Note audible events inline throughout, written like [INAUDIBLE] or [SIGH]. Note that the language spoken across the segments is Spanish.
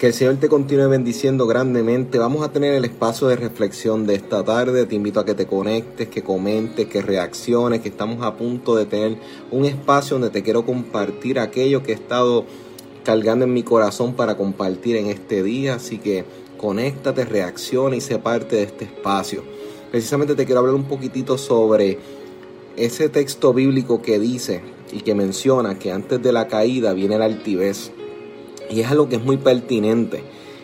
Que el Señor te continúe bendiciendo grandemente. Vamos a tener el espacio de reflexión de esta tarde. Te invito a que te conectes, que comentes, que reacciones, que estamos a punto de tener un espacio donde te quiero compartir aquello que he estado cargando en mi corazón para compartir en este día. Así que conéctate, reacciona y sé parte de este espacio. Precisamente te quiero hablar un poquitito sobre ese texto bíblico que dice y que menciona que antes de la caída viene la altivez. Y es algo que es muy pertinente.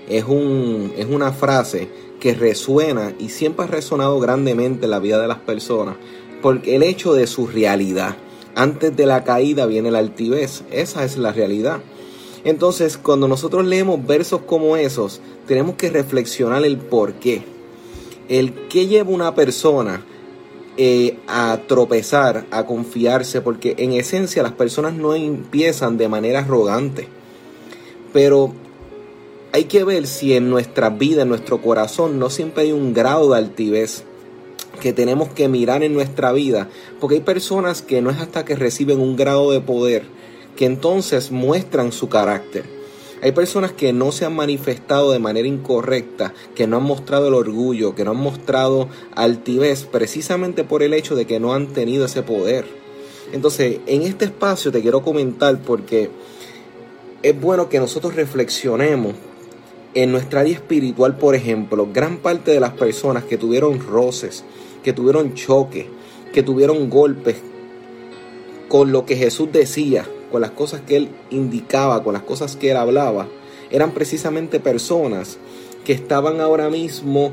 Es, un, es una frase que resuena y siempre ha resonado grandemente en la vida de las personas. Porque el hecho de su realidad. Antes de la caída viene la altivez. Esa es la realidad. Entonces, cuando nosotros leemos versos como esos, tenemos que reflexionar el por qué. El qué lleva una persona eh, a tropezar, a confiarse, porque en esencia las personas no empiezan de manera arrogante. Pero hay que ver si en nuestra vida, en nuestro corazón, no siempre hay un grado de altivez que tenemos que mirar en nuestra vida, porque hay personas que no es hasta que reciben un grado de poder que entonces muestran su carácter. Hay personas que no se han manifestado de manera incorrecta, que no han mostrado el orgullo, que no han mostrado altivez, precisamente por el hecho de que no han tenido ese poder. Entonces, en este espacio te quiero comentar porque es bueno que nosotros reflexionemos en nuestra área espiritual, por ejemplo, gran parte de las personas que tuvieron roces, que tuvieron choques, que tuvieron golpes con lo que Jesús decía, con las cosas que él indicaba, con las cosas que él hablaba, eran precisamente personas que estaban ahora mismo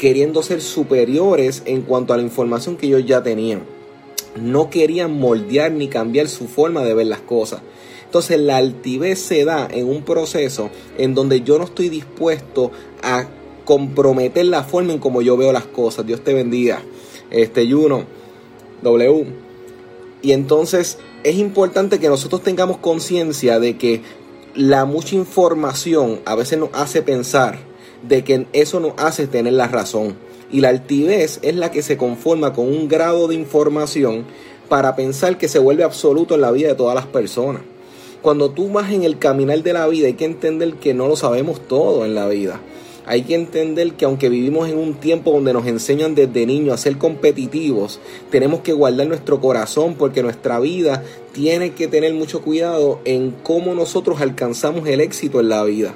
queriendo ser superiores en cuanto a la información que ellos ya tenían. No querían moldear ni cambiar su forma de ver las cosas. Entonces la altivez se da en un proceso en donde yo no estoy dispuesto a comprometer la forma en como yo veo las cosas. Dios te bendiga. Este Juno W. Y entonces es importante que nosotros tengamos conciencia de que la mucha información a veces nos hace pensar de que eso nos hace tener la razón. Y la altivez es la que se conforma con un grado de información para pensar que se vuelve absoluto en la vida de todas las personas. Cuando tú vas en el caminar de la vida hay que entender que no lo sabemos todo en la vida. Hay que entender que aunque vivimos en un tiempo donde nos enseñan desde niños a ser competitivos, tenemos que guardar nuestro corazón porque nuestra vida tiene que tener mucho cuidado en cómo nosotros alcanzamos el éxito en la vida.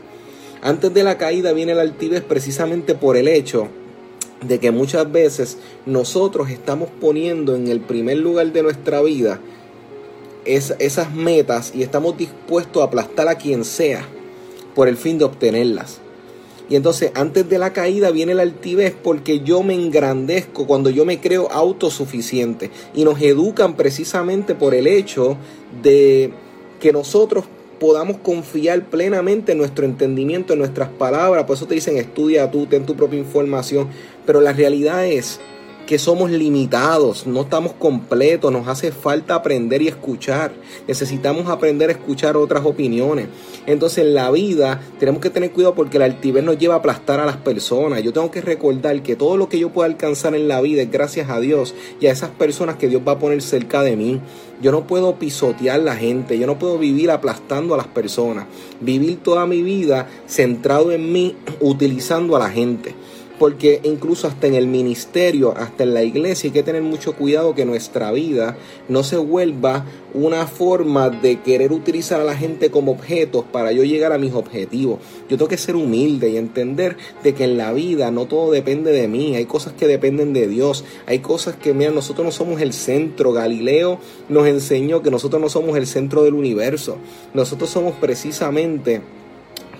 Antes de la caída viene la altivez precisamente por el hecho de que muchas veces nosotros estamos poniendo en el primer lugar de nuestra vida esas metas y estamos dispuestos a aplastar a quien sea por el fin de obtenerlas. Y entonces antes de la caída viene la altivez porque yo me engrandezco cuando yo me creo autosuficiente. Y nos educan precisamente por el hecho de que nosotros podamos confiar plenamente en nuestro entendimiento, en nuestras palabras. Por eso te dicen estudia tú, ten tu propia información. Pero la realidad es que somos limitados, no estamos completos, nos hace falta aprender y escuchar. Necesitamos aprender a escuchar otras opiniones. Entonces en la vida tenemos que tener cuidado porque el altivez nos lleva a aplastar a las personas. Yo tengo que recordar que todo lo que yo pueda alcanzar en la vida es gracias a Dios y a esas personas que Dios va a poner cerca de mí. Yo no puedo pisotear la gente, yo no puedo vivir aplastando a las personas. Vivir toda mi vida centrado en mí, utilizando a la gente porque incluso hasta en el ministerio, hasta en la iglesia, hay que tener mucho cuidado que nuestra vida no se vuelva una forma de querer utilizar a la gente como objetos para yo llegar a mis objetivos. Yo tengo que ser humilde y entender de que en la vida no todo depende de mí, hay cosas que dependen de Dios, hay cosas que, mira, nosotros no somos el centro. Galileo nos enseñó que nosotros no somos el centro del universo, nosotros somos precisamente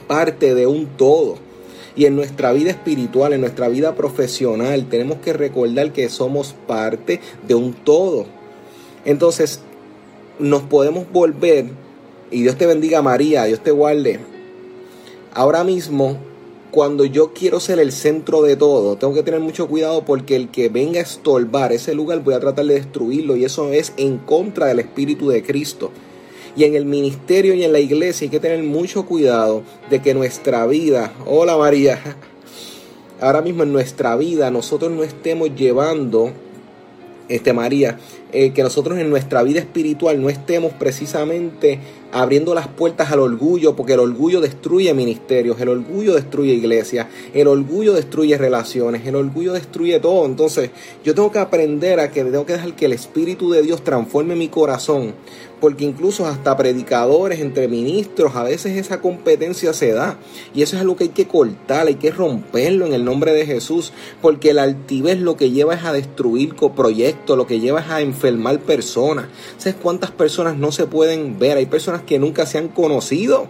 parte de un todo. Y en nuestra vida espiritual, en nuestra vida profesional, tenemos que recordar que somos parte de un todo. Entonces, nos podemos volver, y Dios te bendiga María, Dios te guarde. Ahora mismo, cuando yo quiero ser el centro de todo, tengo que tener mucho cuidado porque el que venga a estorbar ese lugar voy a tratar de destruirlo y eso es en contra del Espíritu de Cristo. Y en el ministerio y en la iglesia hay que tener mucho cuidado de que nuestra vida, hola María, ahora mismo en nuestra vida nosotros no estemos llevando, este María, eh, que nosotros en nuestra vida espiritual no estemos precisamente abriendo las puertas al orgullo, porque el orgullo destruye ministerios, el orgullo destruye iglesias, el orgullo destruye relaciones, el orgullo destruye todo. Entonces yo tengo que aprender a que tengo que dejar que el Espíritu de Dios transforme mi corazón porque incluso hasta predicadores entre ministros, a veces esa competencia se da. Y eso es algo que hay que cortar, hay que romperlo en el nombre de Jesús, porque el altivez lo que lleva es a destruir proyectos, lo que lleva es a enfermar personas. ¿Sabes cuántas personas no se pueden ver? Hay personas que nunca se han conocido,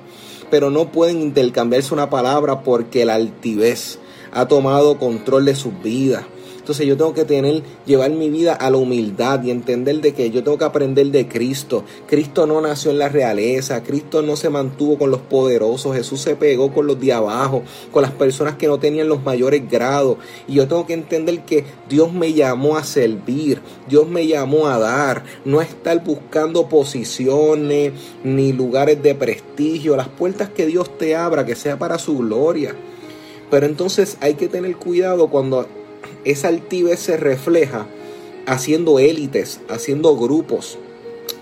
pero no pueden intercambiarse una palabra porque el altivez ha tomado control de sus vidas. Entonces yo tengo que tener, llevar mi vida a la humildad y entender de que yo tengo que aprender de Cristo. Cristo no nació en la realeza, Cristo no se mantuvo con los poderosos, Jesús se pegó con los de abajo, con las personas que no tenían los mayores grados. Y yo tengo que entender que Dios me llamó a servir, Dios me llamó a dar, no a estar buscando posiciones ni lugares de prestigio. Las puertas que Dios te abra, que sea para su gloria. Pero entonces hay que tener cuidado cuando esa altivez se refleja haciendo élites, haciendo grupos.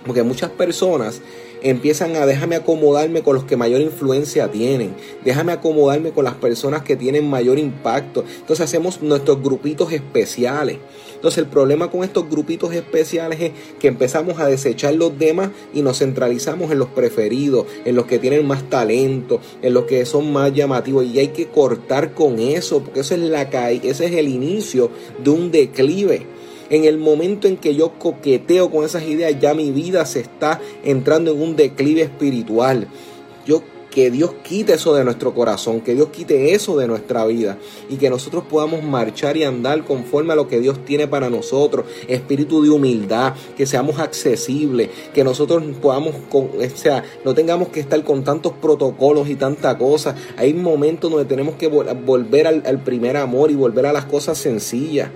Porque muchas personas empiezan a déjame acomodarme con los que mayor influencia tienen, déjame acomodarme con las personas que tienen mayor impacto. Entonces hacemos nuestros grupitos especiales. Entonces el problema con estos grupitos especiales es que empezamos a desechar los demás y nos centralizamos en los preferidos, en los que tienen más talento, en los que son más llamativos y hay que cortar con eso, porque eso es la ese es el inicio de un declive. En el momento en que yo coqueteo con esas ideas, ya mi vida se está entrando en un declive espiritual. Yo que Dios quite eso de nuestro corazón, que Dios quite eso de nuestra vida y que nosotros podamos marchar y andar conforme a lo que Dios tiene para nosotros, espíritu de humildad, que seamos accesibles, que nosotros podamos, o sea, no tengamos que estar con tantos protocolos y tanta cosa. Hay momentos donde tenemos que volver al, al primer amor y volver a las cosas sencillas.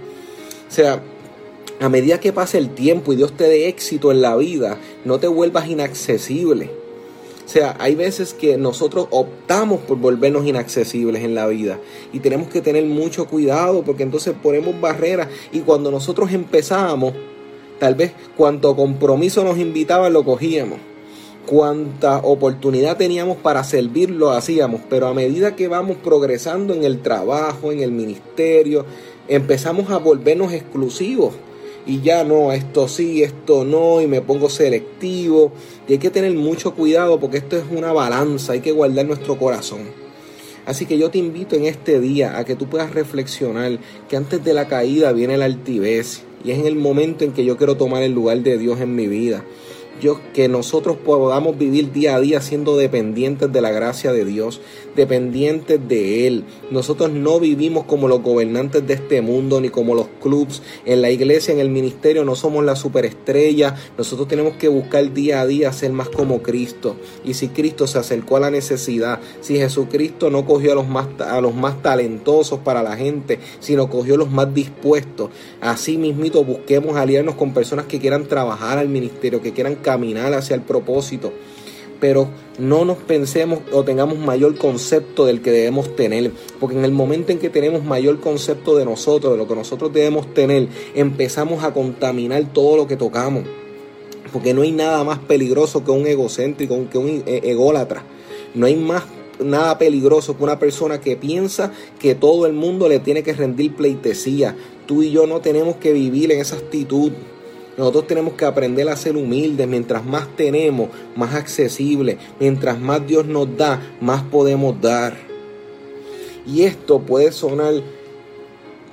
O sea, a medida que pase el tiempo y Dios te dé éxito en la vida, no te vuelvas inaccesible. O sea, hay veces que nosotros optamos por volvernos inaccesibles en la vida y tenemos que tener mucho cuidado porque entonces ponemos barreras y cuando nosotros empezamos, tal vez cuanto compromiso nos invitaban lo cogíamos, cuánta oportunidad teníamos para servir lo hacíamos, pero a medida que vamos progresando en el trabajo, en el ministerio, empezamos a volvernos exclusivos y ya no, esto sí, esto no, y me pongo selectivo. Y hay que tener mucho cuidado porque esto es una balanza, hay que guardar nuestro corazón. Así que yo te invito en este día a que tú puedas reflexionar que antes de la caída viene la altivez y es en el momento en que yo quiero tomar el lugar de Dios en mi vida que nosotros podamos vivir día a día siendo dependientes de la gracia de Dios, dependientes de Él. Nosotros no vivimos como los gobernantes de este mundo, ni como los clubs. En la iglesia, en el ministerio, no somos la superestrella. Nosotros tenemos que buscar día a día ser más como Cristo. Y si Cristo se acercó a la necesidad, si Jesucristo no cogió a los más, a los más talentosos para la gente, sino cogió a los más dispuestos, así mismito busquemos aliarnos con personas que quieran trabajar al ministerio, que quieran caminar hacia el propósito, pero no nos pensemos o tengamos mayor concepto del que debemos tener, porque en el momento en que tenemos mayor concepto de nosotros, de lo que nosotros debemos tener, empezamos a contaminar todo lo que tocamos, porque no hay nada más peligroso que un egocéntrico, que un e-, ególatra, no hay más nada peligroso que una persona que piensa que todo el mundo le tiene que rendir pleitesía. Tú y yo no tenemos que vivir en esa actitud. Nosotros tenemos que aprender a ser humildes. Mientras más tenemos, más accesible. Mientras más Dios nos da, más podemos dar. Y esto puede sonar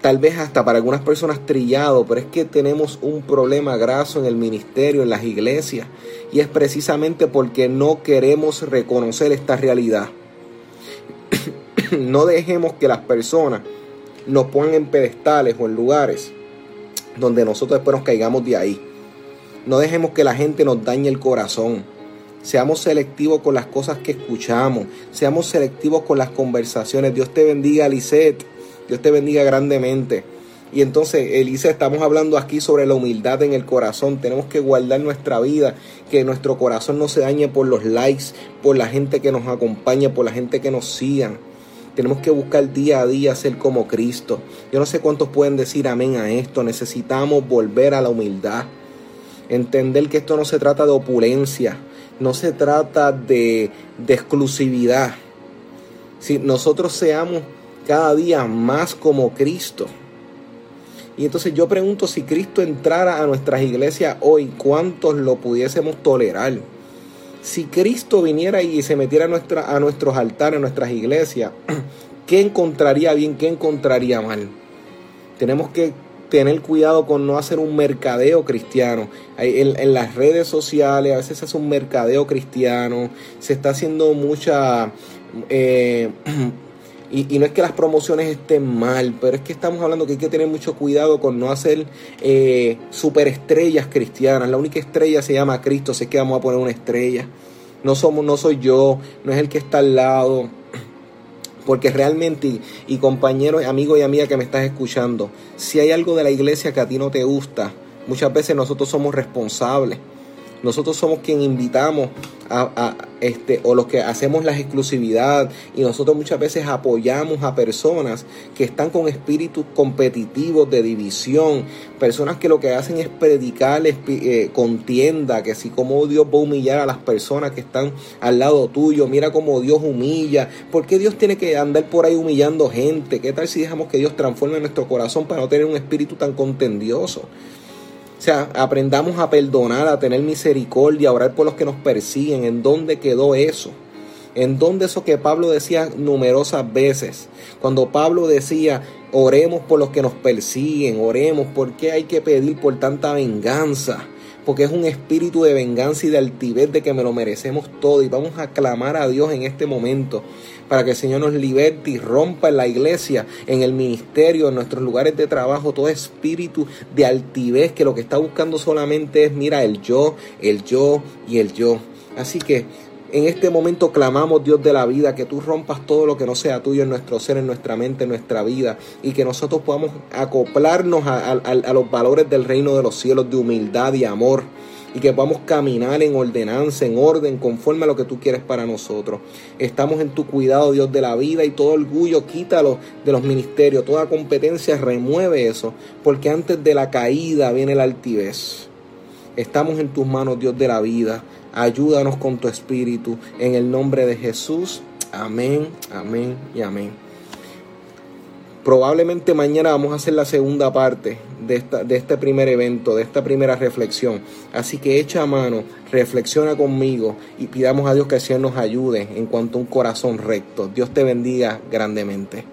tal vez hasta para algunas personas trillado, pero es que tenemos un problema graso en el ministerio, en las iglesias. Y es precisamente porque no queremos reconocer esta realidad. [COUGHS] no dejemos que las personas nos pongan en pedestales o en lugares donde nosotros después nos caigamos de ahí. No dejemos que la gente nos dañe el corazón. Seamos selectivos con las cosas que escuchamos. Seamos selectivos con las conversaciones. Dios te bendiga, Lisette. Dios te bendiga grandemente. Y entonces, Elise, estamos hablando aquí sobre la humildad en el corazón. Tenemos que guardar nuestra vida, que nuestro corazón no se dañe por los likes, por la gente que nos acompaña, por la gente que nos sigan. Tenemos que buscar día a día ser como Cristo. Yo no sé cuántos pueden decir amén a esto. Necesitamos volver a la humildad. Entender que esto no se trata de opulencia, no se trata de, de exclusividad. Si nosotros seamos cada día más como Cristo. Y entonces yo pregunto si Cristo entrara a nuestras iglesias hoy, ¿cuántos lo pudiésemos tolerar? Si Cristo viniera y se metiera a, nuestros altares, a nuestras iglesias, [CLEARS THROAT] ¿qué encontraría bien, qué encontraría mal? Tenemos que tener cuidado con no hacer un mercadeo cristiano. En, en, las redes sociales a veces se hace un mercadeo cristiano, se está haciendo mucha... Eh, [CLEARS THROAT] y, no es que las promociones estén mal, pero es que estamos hablando que hay que tener mucho cuidado con no hacer eh, superestrellas cristianas. La única estrella se llama Cristo, sé que vamos a poner una estrella. No somos, no soy yo, no es el que está al lado. Porque realmente, y, compañero, amigo y amiga que me estás escuchando, si hay algo de la iglesia que a ti no te gusta, muchas veces nosotros somos responsables. Nosotros somos quien invitamos a, este, o los que hacemos la exclusividad y nosotros muchas veces apoyamos a personas que están con espíritus competitivos de división, personas que lo que hacen es predicar eh, contienda, que si como Dios va a humillar a las personas que están al lado tuyo, mira cómo Dios humilla, ¿por qué Dios tiene que andar por ahí humillando gente? ¿Qué tal si dejamos que Dios transforme nuestro corazón para no tener un espíritu tan contendioso? O sea, aprendamos a perdonar, a tener misericordia, a orar por los que nos persiguen. ¿En dónde quedó eso? ¿En dónde eso que Pablo decía numerosas veces? Cuando Pablo decía, oremos por los que nos persiguen, oremos, ¿por qué hay que pedir por tanta venganza? Porque es un espíritu de venganza y de altivez de que me lo merecemos todo. Y vamos a clamar a Dios en este momento para que el Señor nos liberte y rompa en la iglesia, en el ministerio, en nuestros lugares de trabajo, todo espíritu de altivez que lo que está buscando solamente es, mira, el yo, el yo y el yo. Así que en este momento clamamos, Dios de la vida, que tú rompas todo lo que no sea tuyo en nuestro ser, en nuestra mente, en nuestra vida, y que nosotros podamos acoplarnos a, los valores del reino de los cielos de humildad y amor y que podamos caminar en ordenanza, en orden, conforme a lo que tú quieres para nosotros. Estamos en tu cuidado, Dios de la vida, y todo orgullo quítalo de los ministerios, toda competencia remueve eso, porque antes de la caída viene la altivez. Estamos en tus manos, Dios de la vida. Ayúdanos con tu espíritu. En el nombre de Jesús. Amén, amén y amén. Probablemente mañana vamos a hacer la segunda parte de, esta, de este primer evento, de esta primera reflexión. Así que echa mano, reflexiona conmigo y pidamos a Dios que el Señor nos ayude en cuanto a un corazón recto. Dios te bendiga grandemente.